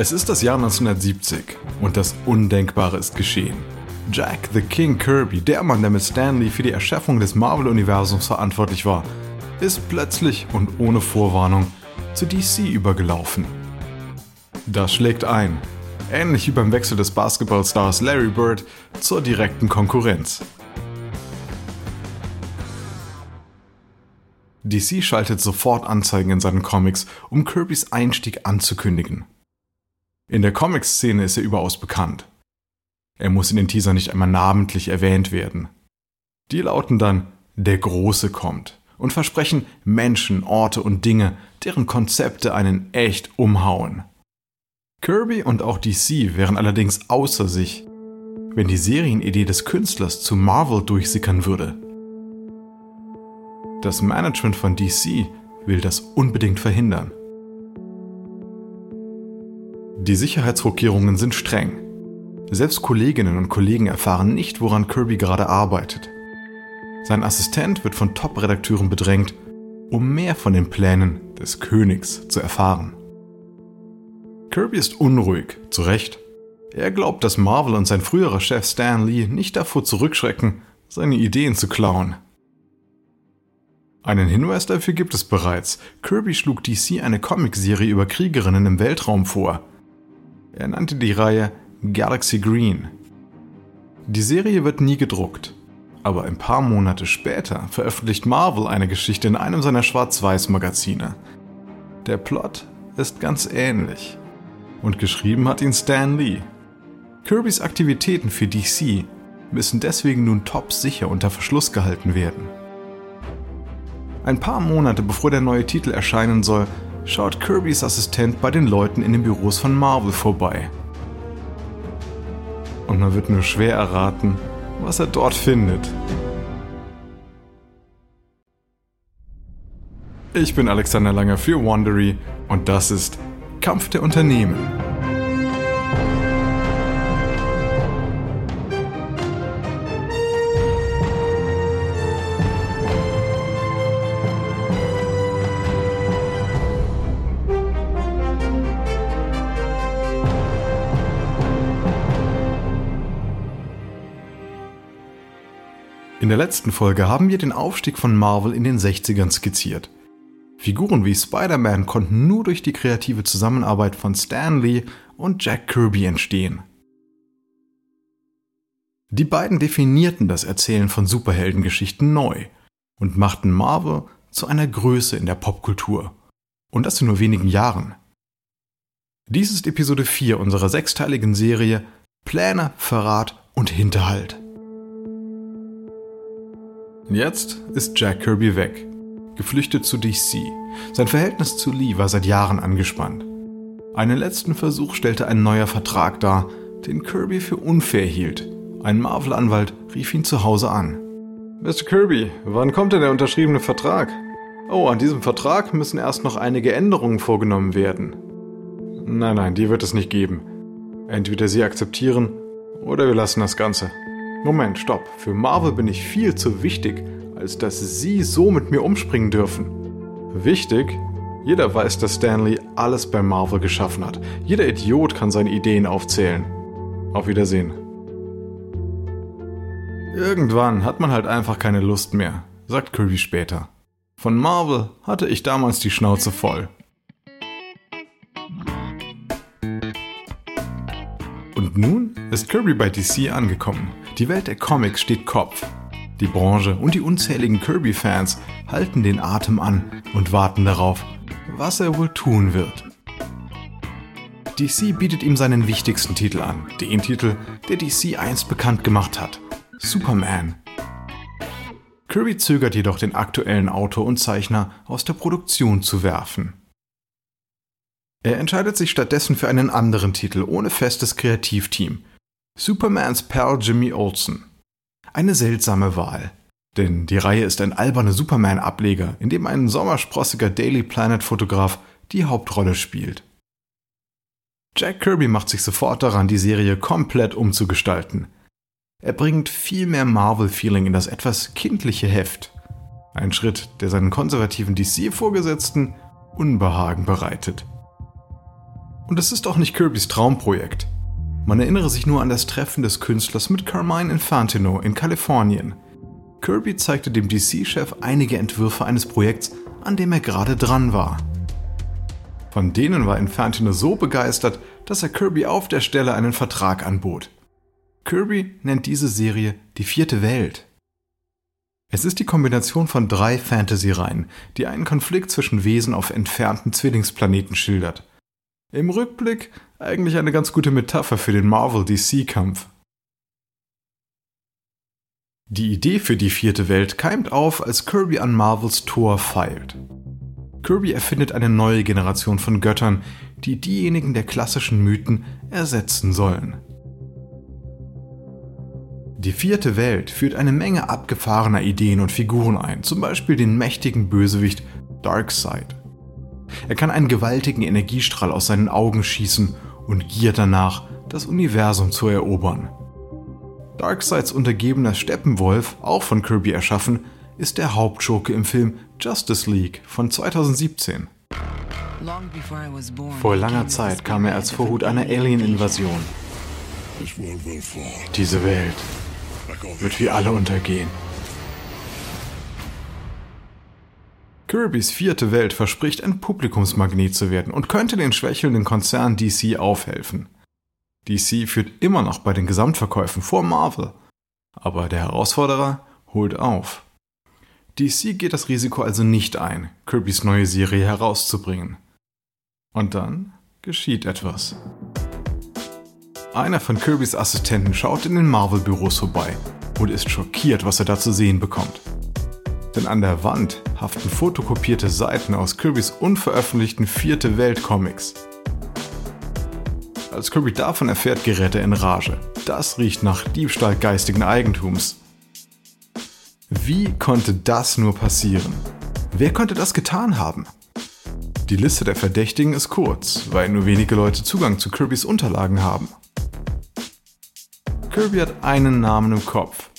Es ist das Jahr 1970 und das Undenkbare ist geschehen. Jack the King Kirby, der Mann, der mit Stanley für die Erschaffung des Marvel-Universums verantwortlich war, ist plötzlich und ohne Vorwarnung zu DC übergelaufen. Das schlägt ein, ähnlich wie beim Wechsel des Basketballstars Larry Bird zur direkten Konkurrenz. DC schaltet sofort Anzeigen in seinen Comics, um Kirbys Einstieg anzukündigen. In der Comic-Szene ist er überaus bekannt. Er muss in den Teaser nicht einmal namentlich erwähnt werden. Die lauten dann Der Große kommt und versprechen Menschen, Orte und Dinge, deren Konzepte einen echt umhauen. Kirby und auch DC wären allerdings außer sich, wenn die Serienidee des Künstlers zu Marvel durchsickern würde. Das Management von DC will das unbedingt verhindern. Die Sicherheitsvorkehrungen sind streng. Selbst Kolleginnen und Kollegen erfahren nicht, woran Kirby gerade arbeitet. Sein Assistent wird von Top-Redakteuren bedrängt, um mehr von den Plänen des Königs zu erfahren. Kirby ist unruhig, zu Recht. Er glaubt, dass Marvel und sein früherer Chef Stan Lee nicht davor zurückschrecken, seine Ideen zu klauen. Einen Hinweis dafür gibt es bereits. Kirby schlug DC eine Comicserie über Kriegerinnen im Weltraum vor, er nannte die Reihe Galaxy Green. Die Serie wird nie gedruckt, aber ein paar Monate später veröffentlicht Marvel eine Geschichte in einem seiner Schwarz-Weiß-Magazine. Der Plot ist ganz ähnlich und geschrieben hat ihn Stan Lee. Kirbys Aktivitäten für DC müssen deswegen nun top sicher unter Verschluss gehalten werden. Ein paar Monate bevor der neue Titel erscheinen soll, schaut Kirbys Assistent bei den Leuten in den Büros von Marvel vorbei. Und man wird nur schwer erraten, was er dort findet. Ich bin Alexander Langer für Wandery und das ist Kampf der Unternehmen. Der letzten Folge haben wir den Aufstieg von Marvel in den 60ern skizziert. Figuren wie Spider-Man konnten nur durch die kreative Zusammenarbeit von Stan Lee und Jack Kirby entstehen. Die beiden definierten das Erzählen von Superheldengeschichten neu und machten Marvel zu einer Größe in der Popkultur. Und das in nur wenigen Jahren. Dies ist Episode 4 unserer sechsteiligen Serie Pläne, Verrat und Hinterhalt. Jetzt ist Jack Kirby weg, geflüchtet zu DC. Sein Verhältnis zu Lee war seit Jahren angespannt. Einen letzten Versuch stellte ein neuer Vertrag dar, den Kirby für unfair hielt. Ein Marvel-Anwalt rief ihn zu Hause an. Mr. Kirby, wann kommt denn der unterschriebene Vertrag? Oh, an diesem Vertrag müssen erst noch einige Änderungen vorgenommen werden. Nein, nein, die wird es nicht geben. Entweder Sie akzeptieren oder wir lassen das Ganze. Moment, stopp. Für Marvel bin ich viel zu wichtig, als dass Sie so mit mir umspringen dürfen. Wichtig? Jeder weiß, dass Stanley alles bei Marvel geschaffen hat. Jeder Idiot kann seine Ideen aufzählen. Auf Wiedersehen. Irgendwann hat man halt einfach keine Lust mehr, sagt Kirby später. Von Marvel hatte ich damals die Schnauze voll. Und nun ist Kirby bei DC angekommen. Die Welt der Comics steht Kopf. Die Branche und die unzähligen Kirby-Fans halten den Atem an und warten darauf, was er wohl tun wird. DC bietet ihm seinen wichtigsten Titel an, den Titel, der DC einst bekannt gemacht hat, Superman. Kirby zögert jedoch den aktuellen Autor und Zeichner aus der Produktion zu werfen. Er entscheidet sich stattdessen für einen anderen Titel ohne festes Kreativteam, Supermans Pal Jimmy Olsen. Eine seltsame Wahl. Denn die Reihe ist ein alberner Superman-Ableger, in dem ein sommersprossiger Daily Planet-Fotograf die Hauptrolle spielt. Jack Kirby macht sich sofort daran, die Serie komplett umzugestalten. Er bringt viel mehr Marvel-Feeling in das etwas kindliche Heft. Ein Schritt, der seinen konservativen DC-Vorgesetzten Unbehagen bereitet. Und es ist auch nicht Kirbys Traumprojekt. Man erinnere sich nur an das Treffen des Künstlers mit Carmine Infantino in Kalifornien. Kirby zeigte dem DC-Chef einige Entwürfe eines Projekts, an dem er gerade dran war. Von denen war Infantino so begeistert, dass er Kirby auf der Stelle einen Vertrag anbot. Kirby nennt diese Serie die vierte Welt. Es ist die Kombination von drei Fantasy-Reihen, die einen Konflikt zwischen Wesen auf entfernten Zwillingsplaneten schildert. Im Rückblick eigentlich eine ganz gute Metapher für den Marvel-DC-Kampf. Die Idee für die vierte Welt keimt auf, als Kirby an Marvels Tor feilt. Kirby erfindet eine neue Generation von Göttern, die diejenigen der klassischen Mythen ersetzen sollen. Die vierte Welt führt eine Menge abgefahrener Ideen und Figuren ein, zum Beispiel den mächtigen Bösewicht Darkseid. Er kann einen gewaltigen Energiestrahl aus seinen Augen schießen und giert danach, das Universum zu erobern. Darkseids untergebener Steppenwolf, auch von Kirby erschaffen, ist der Hauptschurke im Film Justice League von 2017. Vor langer Zeit kam er als Vorhut einer Alien-Invasion. Diese Welt wird wie alle untergehen. Kirbys vierte Welt verspricht ein Publikumsmagnet zu werden und könnte den schwächelnden Konzern DC aufhelfen. DC führt immer noch bei den Gesamtverkäufen vor Marvel. Aber der Herausforderer holt auf. DC geht das Risiko also nicht ein, Kirbys neue Serie herauszubringen. Und dann geschieht etwas. Einer von Kirbys Assistenten schaut in den Marvel-Büros vorbei und ist schockiert, was er da zu sehen bekommt. Denn an der Wand haften fotokopierte Seiten aus Kirbys unveröffentlichten Vierte Welt Comics. Als Kirby davon erfährt, gerät er in Rage. Das riecht nach Diebstahl geistigen Eigentums. Wie konnte das nur passieren? Wer konnte das getan haben? Die Liste der Verdächtigen ist kurz, weil nur wenige Leute Zugang zu Kirbys Unterlagen haben. Kirby hat einen Namen im Kopf.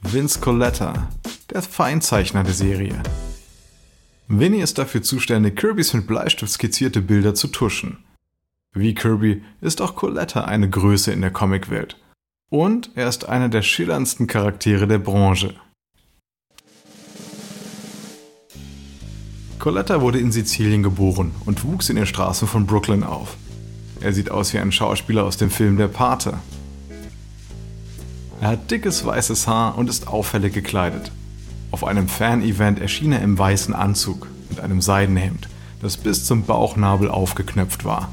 Vince Coletta, der Feinzeichner der Serie. Winnie ist dafür zuständig, Kirbys mit Bleistift skizzierte Bilder zu tuschen. Wie Kirby ist auch Coletta eine Größe in der Comicwelt. Und er ist einer der schillerndsten Charaktere der Branche. Coletta wurde in Sizilien geboren und wuchs in den Straßen von Brooklyn auf. Er sieht aus wie ein Schauspieler aus dem Film Der Pate. Er hat dickes weißes Haar und ist auffällig gekleidet. Auf einem Fan-Event erschien er im weißen Anzug mit einem Seidenhemd, das bis zum Bauchnabel aufgeknöpft war.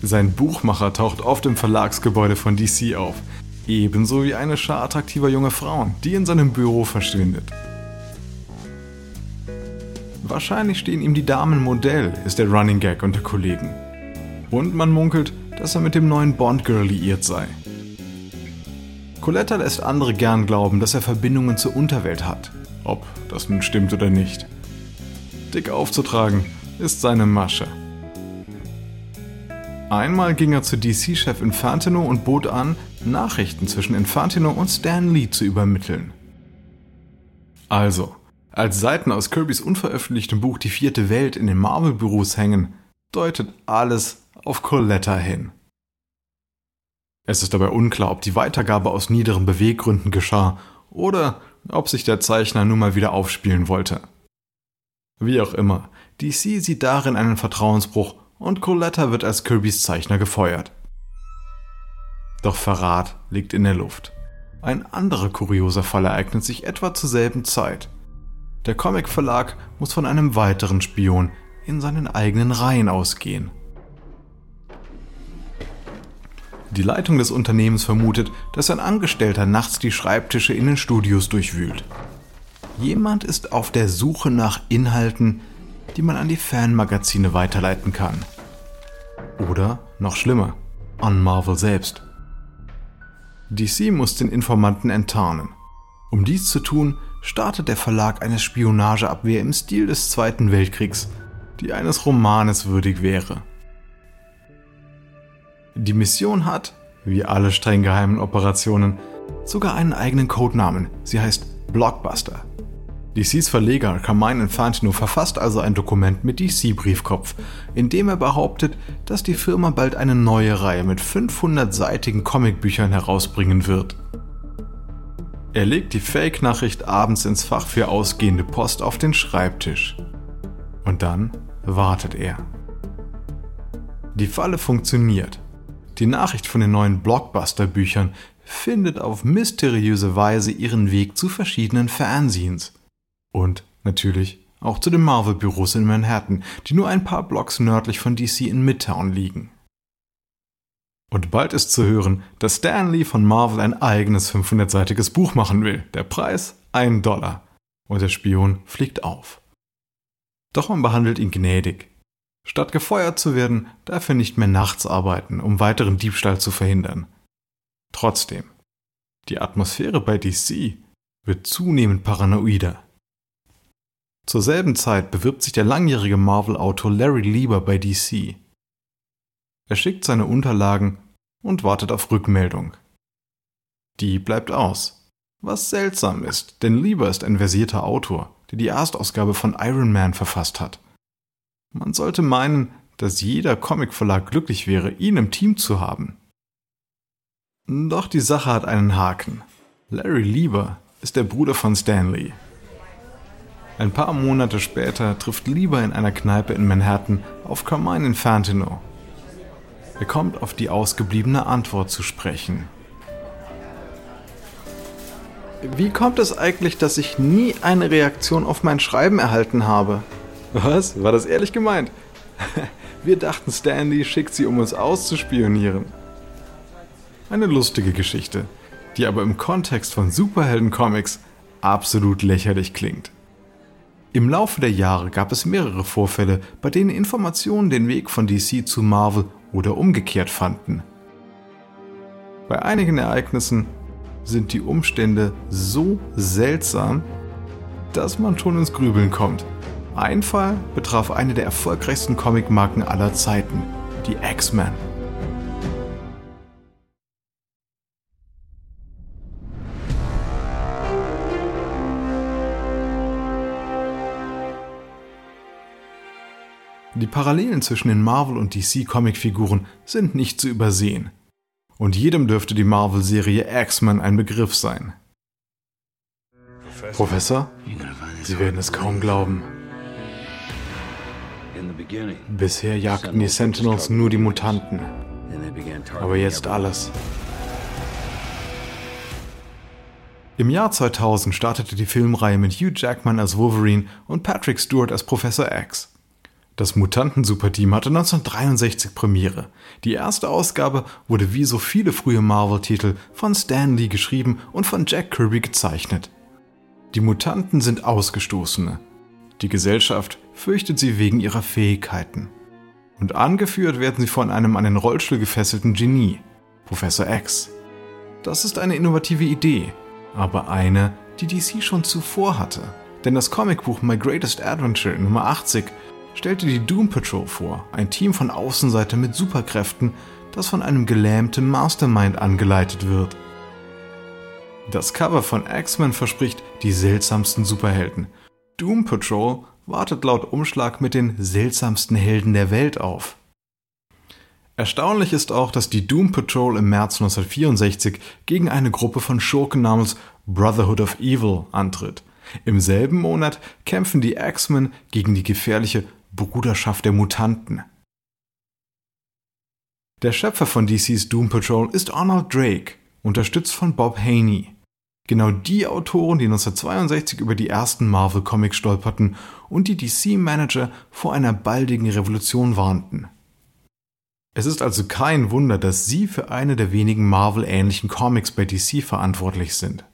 Sein Buchmacher taucht oft im Verlagsgebäude von DC auf, ebenso wie eine Schar attraktiver junger Frauen, die in seinem Büro verschwindet. Wahrscheinlich stehen ihm die Damen Modell, ist der Running Gag unter Kollegen. Und man munkelt, dass er mit dem neuen Bond-Girl liiert sei. Coletta lässt andere gern glauben, dass er Verbindungen zur Unterwelt hat. Ob das nun stimmt oder nicht. Dick aufzutragen ist seine Masche. Einmal ging er zu DC-Chef Infantino und bot an, Nachrichten zwischen Infantino und Stan Lee zu übermitteln. Also, als Seiten aus Kirbys unveröffentlichtem Buch Die vierte Welt in den Marvel-Büros hängen, deutet alles auf Coletta hin. Es ist dabei unklar, ob die Weitergabe aus niederen Beweggründen geschah oder ob sich der Zeichner nun mal wieder aufspielen wollte. Wie auch immer, DC sieht darin einen Vertrauensbruch und Coletta wird als Kirbys Zeichner gefeuert. Doch Verrat liegt in der Luft. Ein anderer kurioser Fall ereignet sich etwa zur selben Zeit. Der Comic-Verlag muss von einem weiteren Spion in seinen eigenen Reihen ausgehen. Die Leitung des Unternehmens vermutet, dass ein Angestellter nachts die Schreibtische in den Studios durchwühlt. Jemand ist auf der Suche nach Inhalten, die man an die Fanmagazine weiterleiten kann. Oder, noch schlimmer, an Marvel selbst. DC muss den Informanten enttarnen. Um dies zu tun, startet der Verlag eine Spionageabwehr im Stil des Zweiten Weltkriegs, die eines Romanes würdig wäre. Die Mission hat, wie alle streng geheimen Operationen, sogar einen eigenen Codenamen. Sie heißt Blockbuster. DCs Verleger Carmine Infantino verfasst also ein Dokument mit DC-Briefkopf, in dem er behauptet, dass die Firma bald eine neue Reihe mit 500-seitigen Comicbüchern herausbringen wird. Er legt die Fake-Nachricht abends ins Fach für ausgehende Post auf den Schreibtisch. Und dann wartet er. Die Falle funktioniert. Die Nachricht von den neuen Blockbuster-Büchern findet auf mysteriöse Weise ihren Weg zu verschiedenen Fernsehens. Und natürlich auch zu den Marvel-Büros in Manhattan, die nur ein paar Blocks nördlich von DC in Midtown liegen. Und bald ist zu hören, dass Stan Lee von Marvel ein eigenes 500-seitiges Buch machen will. Der Preis? Ein Dollar. Und der Spion fliegt auf. Doch man behandelt ihn gnädig. Statt gefeuert zu werden, darf er nicht mehr nachts arbeiten, um weiteren Diebstahl zu verhindern. Trotzdem, die Atmosphäre bei DC wird zunehmend paranoider. Zur selben Zeit bewirbt sich der langjährige Marvel-Autor Larry Lieber bei DC. Er schickt seine Unterlagen und wartet auf Rückmeldung. Die bleibt aus. Was seltsam ist, denn Lieber ist ein versierter Autor, der die Erstausgabe von Iron Man verfasst hat. Man sollte meinen, dass jeder Comicverlag glücklich wäre, ihn im Team zu haben. Doch die Sache hat einen Haken. Larry Lieber ist der Bruder von Stanley. Ein paar Monate später trifft Lieber in einer Kneipe in Manhattan auf Carmine Infantino. Er kommt auf die ausgebliebene Antwort zu sprechen. Wie kommt es eigentlich, dass ich nie eine Reaktion auf mein Schreiben erhalten habe? Was? War das ehrlich gemeint? Wir dachten, Stanley schickt sie, um uns auszuspionieren. Eine lustige Geschichte, die aber im Kontext von Superhelden-Comics absolut lächerlich klingt. Im Laufe der Jahre gab es mehrere Vorfälle, bei denen Informationen den Weg von DC zu Marvel oder umgekehrt fanden. Bei einigen Ereignissen sind die Umstände so seltsam, dass man schon ins Grübeln kommt. Ein Fall betraf eine der erfolgreichsten Comicmarken aller Zeiten, die X-Men. Die Parallelen zwischen den Marvel- und DC-Comicfiguren sind nicht zu übersehen. Und jedem dürfte die Marvel-Serie X-Men ein Begriff sein. Professor, Sie werden es kaum glauben. Bisher jagten die Sentinels nur die Mutanten. Aber jetzt alles. Im Jahr 2000 startete die Filmreihe mit Hugh Jackman als Wolverine und Patrick Stewart als Professor X. Das Mutanten-Superteam hatte 1963 Premiere. Die erste Ausgabe wurde wie so viele frühe Marvel-Titel von Stan Lee geschrieben und von Jack Kirby gezeichnet. Die Mutanten sind Ausgestoßene, die Gesellschaft fürchtet sie wegen ihrer Fähigkeiten. Und angeführt werden sie von einem an den Rollstuhl gefesselten Genie, Professor X. Das ist eine innovative Idee, aber eine, die DC schon zuvor hatte. Denn das Comicbuch My Greatest Adventure Nummer 80 stellte die Doom Patrol vor, ein Team von Außenseitern mit Superkräften, das von einem gelähmten Mastermind angeleitet wird. Das Cover von X-Men verspricht die seltsamsten Superhelden, Doom Patrol wartet laut Umschlag mit den seltsamsten Helden der Welt auf. Erstaunlich ist auch, dass die Doom Patrol im März 1964 gegen eine Gruppe von Schurken namens Brotherhood of Evil antritt. Im selben Monat kämpfen die X-Men gegen die gefährliche Bruderschaft der Mutanten. Der Schöpfer von DCs Doom Patrol ist Arnold Drake, unterstützt von Bob Haney. Genau die Autoren, die 1962 über die ersten Marvel-Comics stolperten und die DC-Manager vor einer baldigen Revolution warnten. Es ist also kein Wunder, dass sie für eine der wenigen Marvel-ähnlichen Comics bei DC verantwortlich sind.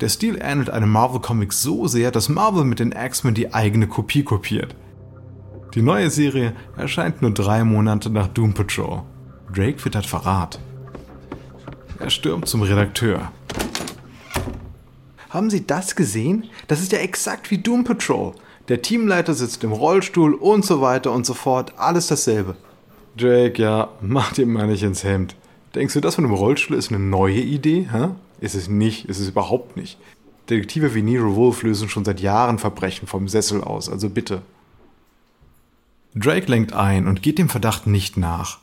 Der Stil ähnelt einem Marvel-Comic so sehr, dass Marvel mit den X-Men die eigene Kopie kopiert. Die neue Serie erscheint nur drei Monate nach Doom Patrol. Drake wittert Verrat. Er stürmt zum Redakteur. Haben Sie das gesehen? Das ist ja exakt wie Doom Patrol. Der Teamleiter sitzt im Rollstuhl und so weiter und so fort. Alles dasselbe. Drake, ja, mach dir mal nicht ins Hemd. Denkst du, das von dem Rollstuhl ist eine neue Idee? Hä? Ist es nicht, ist es überhaupt nicht. Detektive wie Nero Wolf lösen schon seit Jahren Verbrechen vom Sessel aus, also bitte. Drake lenkt ein und geht dem Verdacht nicht nach.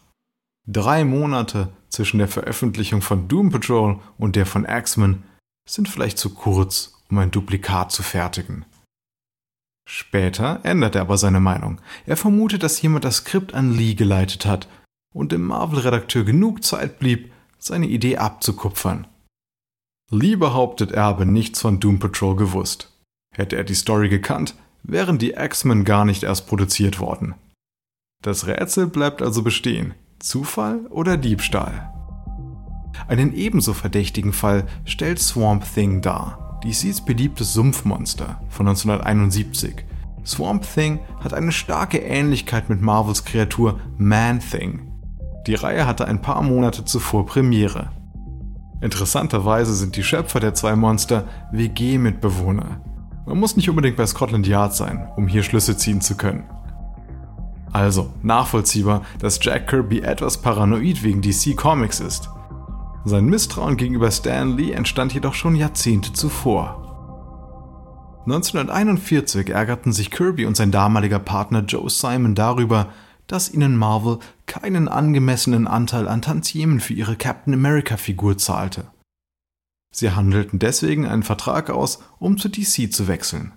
Drei Monate zwischen der Veröffentlichung von Doom Patrol und der von Axeman sind vielleicht zu kurz, um ein Duplikat zu fertigen. Später ändert er aber seine Meinung. Er vermutet, dass jemand das Skript an Lee geleitet hat und dem Marvel-Redakteur genug Zeit blieb, seine Idee abzukupfern. Lee behauptet, er habe nichts von Doom Patrol gewusst. Hätte er die Story gekannt, wären die X-Men gar nicht erst produziert worden. Das Rätsel bleibt also bestehen. Zufall oder Diebstahl? Einen ebenso verdächtigen Fall stellt Swamp Thing dar, DCs beliebtes Sumpfmonster von 1971. Swamp Thing hat eine starke Ähnlichkeit mit Marvels Kreatur Man-Thing. Die Reihe hatte ein paar Monate zuvor Premiere. Interessanterweise sind die Schöpfer der zwei Monster WG-Mitbewohner. Man muss nicht unbedingt bei Scotland Yard sein, um hier Schlüsse ziehen zu können. Also nachvollziehbar, dass Jack Kirby etwas paranoid wegen DC Comics ist. Sein Misstrauen gegenüber Stan Lee entstand jedoch schon Jahrzehnte zuvor. 1941 ärgerten sich Kirby und sein damaliger Partner Joe Simon darüber, dass ihnen Marvel keinen angemessenen Anteil an Tantiemen für ihre Captain America-Figur zahlte. Sie handelten deswegen einen Vertrag aus, um zu DC zu wechseln.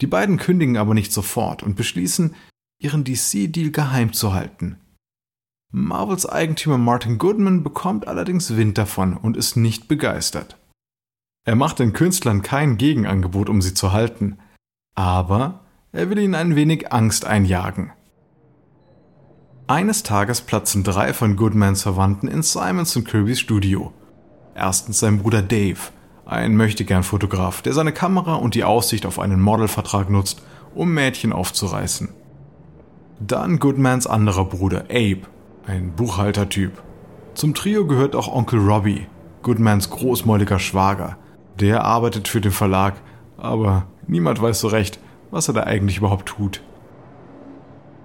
Die beiden kündigen aber nicht sofort und beschließen, ihren DC-Deal geheim zu halten. Marvels Eigentümer Martin Goodman bekommt allerdings Wind davon und ist nicht begeistert. Er macht den Künstlern kein Gegenangebot, um sie zu halten, aber er will ihnen ein wenig Angst einjagen. Eines Tages platzen drei von Goodmans Verwandten in Simons und Kirbys Studio. Erstens sein Bruder Dave, ein Möchtegern-Fotograf, der seine Kamera und die Aussicht auf einen Modelvertrag nutzt, um Mädchen aufzureißen. Dann Goodmans anderer Bruder Abe, ein Buchhaltertyp. Zum Trio gehört auch Onkel Robbie, Goodmans großmäuliger Schwager. Der arbeitet für den Verlag, aber niemand weiß so recht, was er da eigentlich überhaupt tut.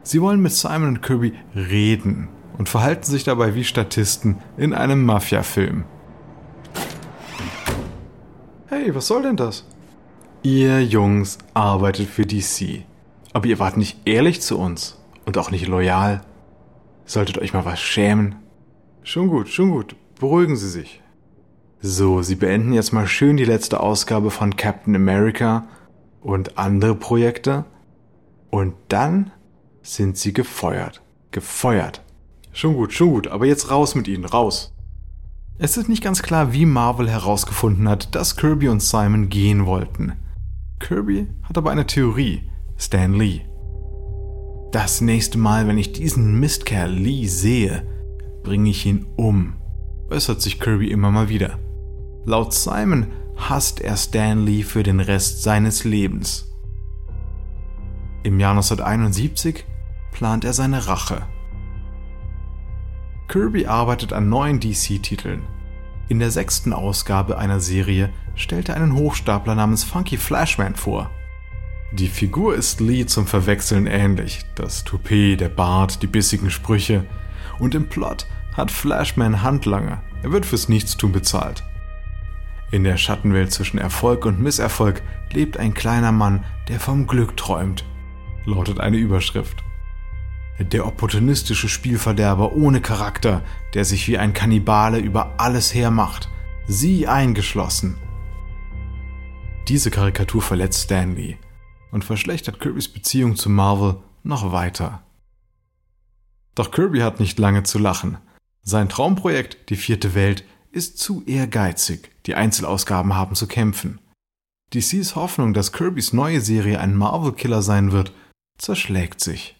Sie wollen mit Simon und Kirby reden und verhalten sich dabei wie Statisten in einem Mafia-Film. Hey, was soll denn das? Ihr Jungs arbeitet für DC. Aber ihr wart nicht ehrlich zu uns und auch nicht loyal. Solltet euch mal was schämen. Schon gut, schon gut. Beruhigen Sie sich. So, Sie beenden jetzt mal schön die letzte Ausgabe von Captain America und andere Projekte. Und dann sind sie gefeuert. Gefeuert. Schon gut, schon gut, aber jetzt raus mit ihnen, raus. Es ist nicht ganz klar, wie Marvel herausgefunden hat, dass Kirby und Simon gehen wollten. Kirby hat aber eine Theorie, Stan Lee. Das nächste Mal, wenn ich diesen Mistkerl Lee sehe, bringe ich ihn um, äußert sich Kirby immer mal wieder. Laut Simon hasst er Stan Lee für den Rest seines Lebens. Im Jahr 1971 plant er seine Rache. Kirby arbeitet an neuen DC-Titeln. In der sechsten Ausgabe einer Serie stellt er einen Hochstapler namens Funky Flashman vor. Die Figur ist Lee zum Verwechseln ähnlich, das Toupet, der Bart, die bissigen Sprüche und im Plot hat Flashman Handlanger, er wird fürs Nichtstun bezahlt. In der Schattenwelt zwischen Erfolg und Misserfolg lebt ein kleiner Mann, der vom Glück träumt, lautet eine Überschrift. Der opportunistische Spielverderber ohne Charakter, der sich wie ein Kannibale über alles hermacht, sie eingeschlossen. Diese Karikatur verletzt Stanley und verschlechtert Kirbys Beziehung zu Marvel noch weiter. Doch Kirby hat nicht lange zu lachen. Sein Traumprojekt, die vierte Welt, ist zu ehrgeizig, die Einzelausgaben haben zu kämpfen. DCs Hoffnung, dass Kirbys neue Serie ein Marvel-Killer sein wird, zerschlägt sich.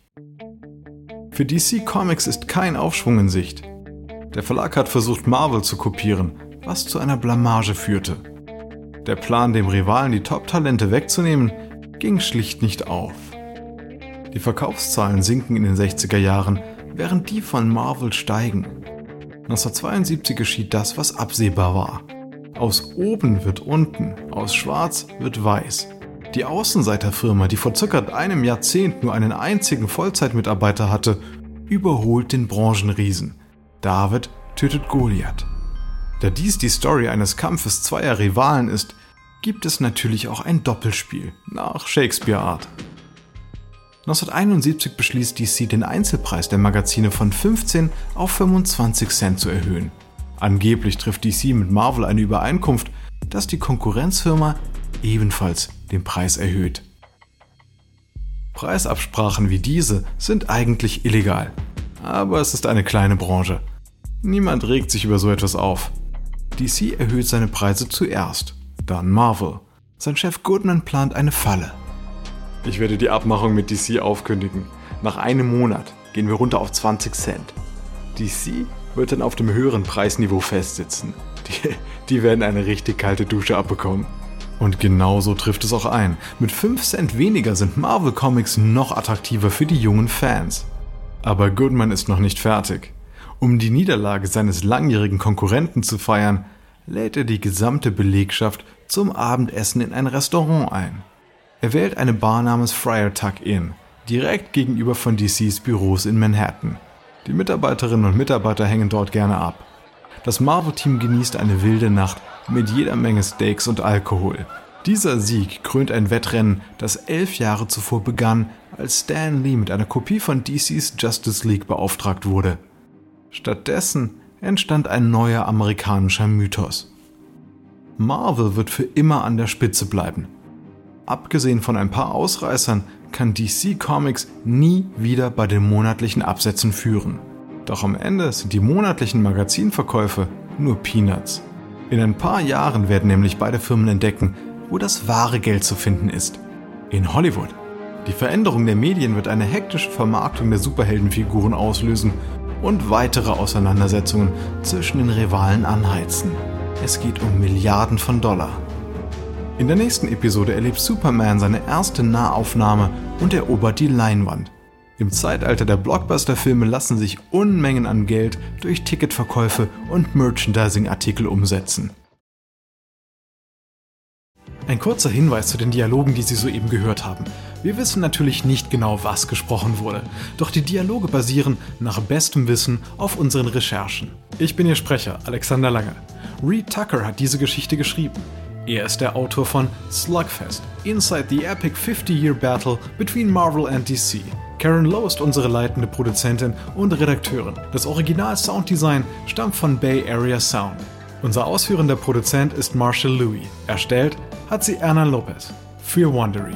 Für DC Comics ist kein Aufschwung in Sicht. Der Verlag hat versucht, Marvel zu kopieren, was zu einer Blamage führte. Der Plan, dem Rivalen die Top-Talente wegzunehmen, ging schlicht nicht auf. Die Verkaufszahlen sinken in den 60er Jahren, während die von Marvel steigen. 1972 geschieht das, was absehbar war. Aus oben wird unten, aus schwarz wird weiß. Die Außenseiterfirma, die vor circa einem Jahrzehnt nur einen einzigen Vollzeitmitarbeiter hatte, überholt den Branchenriesen. David tötet Goliath. Da dies die Story eines Kampfes zweier Rivalen ist, gibt es natürlich auch ein Doppelspiel nach Shakespeare-Art. 1971 beschließt DC den Einzelpreis der Magazine von 15 auf 25 Cent zu erhöhen. Angeblich trifft DC mit Marvel eine Übereinkunft, dass die Konkurrenzfirma ebenfalls den Preis erhöht. Preisabsprachen wie diese sind eigentlich illegal, aber es ist eine kleine Branche. Niemand regt sich über so etwas auf. DC erhöht seine Preise zuerst, dann Marvel. Sein Chef Goodman plant eine Falle. Ich werde die Abmachung mit DC aufkündigen. Nach einem Monat gehen wir runter auf 20 Cent. DC wird dann auf dem höheren Preisniveau festsitzen. Die, die werden eine richtig kalte Dusche abbekommen. Und genauso trifft es auch ein. Mit 5 Cent weniger sind Marvel Comics noch attraktiver für die jungen Fans. Aber Goodman ist noch nicht fertig. Um die Niederlage seines langjährigen Konkurrenten zu feiern, lädt er die gesamte Belegschaft zum Abendessen in ein Restaurant ein. Er wählt eine Bar namens Friar Tuck Inn, direkt gegenüber von DCs Büros in Manhattan. Die Mitarbeiterinnen und Mitarbeiter hängen dort gerne ab. Das Marvel-Team genießt eine wilde Nacht mit jeder Menge Steaks und Alkohol. Dieser Sieg krönt ein Wettrennen, das elf Jahre zuvor begann, als Stan Lee mit einer Kopie von DCs Justice League beauftragt wurde. Stattdessen entstand ein neuer amerikanischer Mythos. Marvel wird für immer an der Spitze bleiben. Abgesehen von ein paar Ausreißern kann DC Comics nie wieder bei den monatlichen Absätzen führen. Doch am Ende sind die monatlichen Magazinverkäufe nur Peanuts. In ein paar Jahren werden nämlich beide Firmen entdecken, wo das wahre Geld zu finden ist. In Hollywood. Die Veränderung der Medien wird eine hektische Vermarktung der Superheldenfiguren auslösen und weitere Auseinandersetzungen zwischen den Rivalen anheizen. Es geht um Milliarden von Dollar. In der nächsten Episode erlebt Superman seine erste Nahaufnahme und erobert die Leinwand. Im Zeitalter der Blockbuster-Filme lassen sich Unmengen an Geld durch Ticketverkäufe und Merchandising-Artikel umsetzen. Ein kurzer Hinweis zu den Dialogen, die Sie soeben gehört haben. Wir wissen natürlich nicht genau, was gesprochen wurde, doch die Dialoge basieren nach bestem Wissen auf unseren Recherchen. Ich bin Ihr Sprecher, Alexander Lange. Reed Tucker hat diese Geschichte geschrieben. Er ist der Autor von Slugfest, Inside the Epic 50-Year Battle between Marvel and DC. Karen Lowe ist unsere leitende Produzentin und Redakteurin. Das Original Sounddesign stammt von Bay Area Sound. Unser ausführender Produzent ist Marshall Louis. Erstellt hat sie Erna Lopez für Wondery.